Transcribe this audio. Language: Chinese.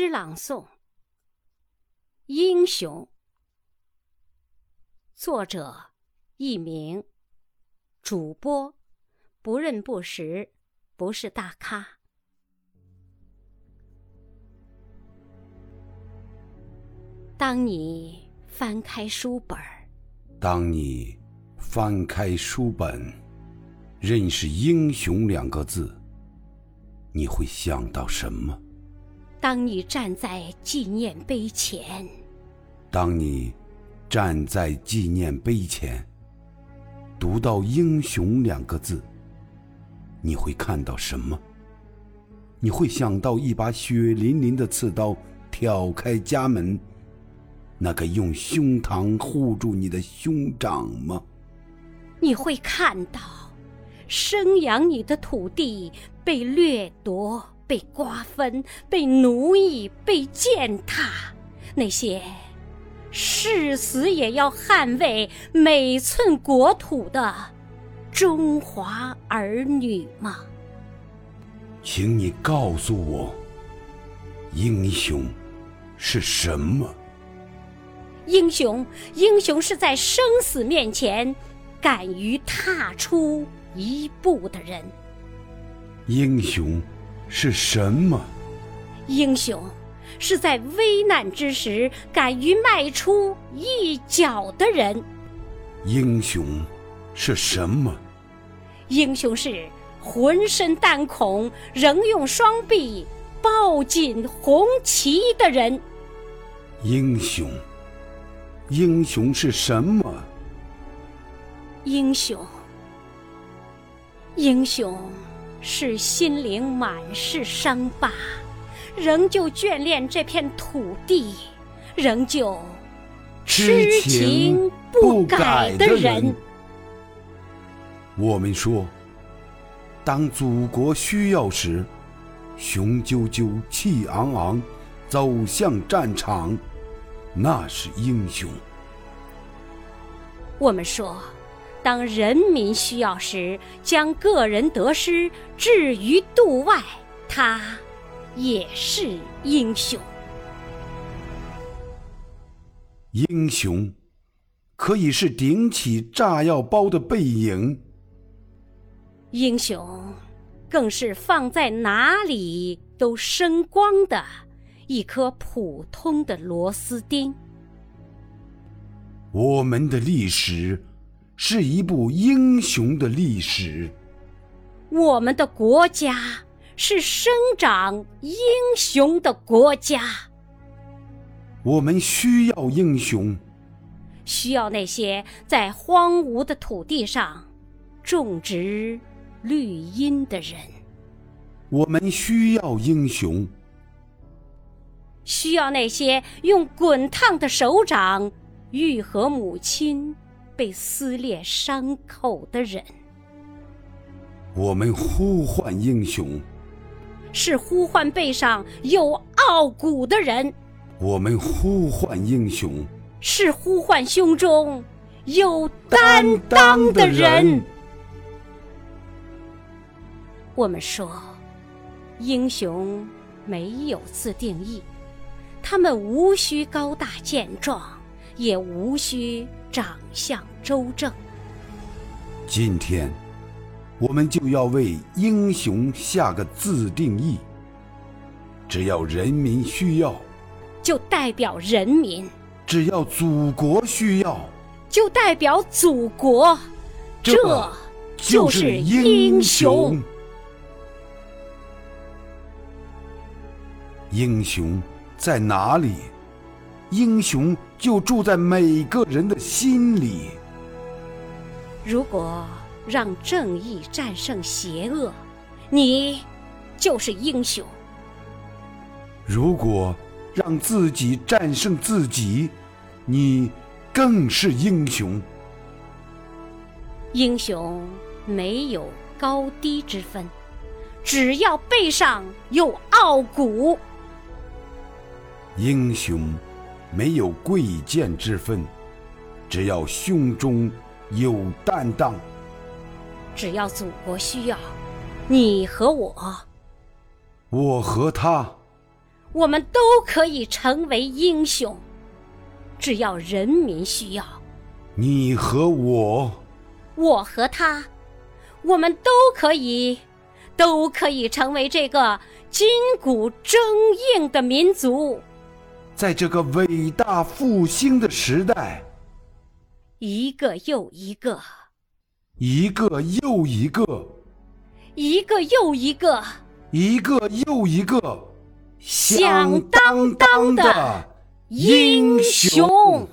诗朗诵《英雄》，作者佚名，主播不认不识，不是大咖。当你翻开书本，当你翻开书本，认识“英雄”两个字，你会想到什么？当你站在纪念碑前，当你站在纪念碑前，读到“英雄”两个字，你会看到什么？你会想到一把血淋淋的刺刀挑开家门，那个用胸膛护住你的兄长吗？你会看到生养你的土地被掠夺。被瓜分、被奴役、被践踏，那些誓死也要捍卫每寸国土的中华儿女吗？请你告诉我，英雄是什么？英雄，英雄是在生死面前敢于踏出一步的人。英雄。是什么？英雄是在危难之时敢于迈出一脚的人。英雄是什么？英雄是浑身弹孔仍用双臂抱紧红旗的人。英雄，英雄是什么？英雄，英雄。是心灵满是伤疤，仍旧眷恋这片土地，仍旧痴情不改的人。我们说，当祖国需要时，雄赳赳气昂昂走向战场，那是英雄。我们说。当人民需要时，将个人得失置于度外，他也是英雄。英雄可以是顶起炸药包的背影，英雄更是放在哪里都生光的一颗普通的螺丝钉。我们的历史。是一部英雄的历史。我们的国家是生长英雄的国家。我们需要英雄，需要那些在荒芜的土地上种植绿荫的人。我们需要英雄，需要那些用滚烫的手掌愈合母亲。被撕裂伤口的人，我们呼唤英雄，是呼唤背上有傲骨的人；我们呼唤英雄，是呼唤胸中有担当的人。我们说，英雄没有自定义，他们无需高大健壮，也无需。长相周正。今天，我们就要为英雄下个自定义。只要人民需要，就代表人民；只要祖国需要，就代表祖国。这就是英雄。英雄在哪里？英雄就住在每个人的心里。如果让正义战胜邪恶，你就是英雄；如果让自己战胜自己，你更是英雄。英雄没有高低之分，只要背上有傲骨。英雄。没有贵贱之分，只要胸中有担当。只要祖国需要，你和我，我和他，我们都可以成为英雄，只要人民需要。你和我，我和他，我们都可以，都可以成为这个筋骨铮硬的民族。在这个伟大复兴的时代，一个又一个，一个又一个，一个又一个，一个又一个，响当当的英雄。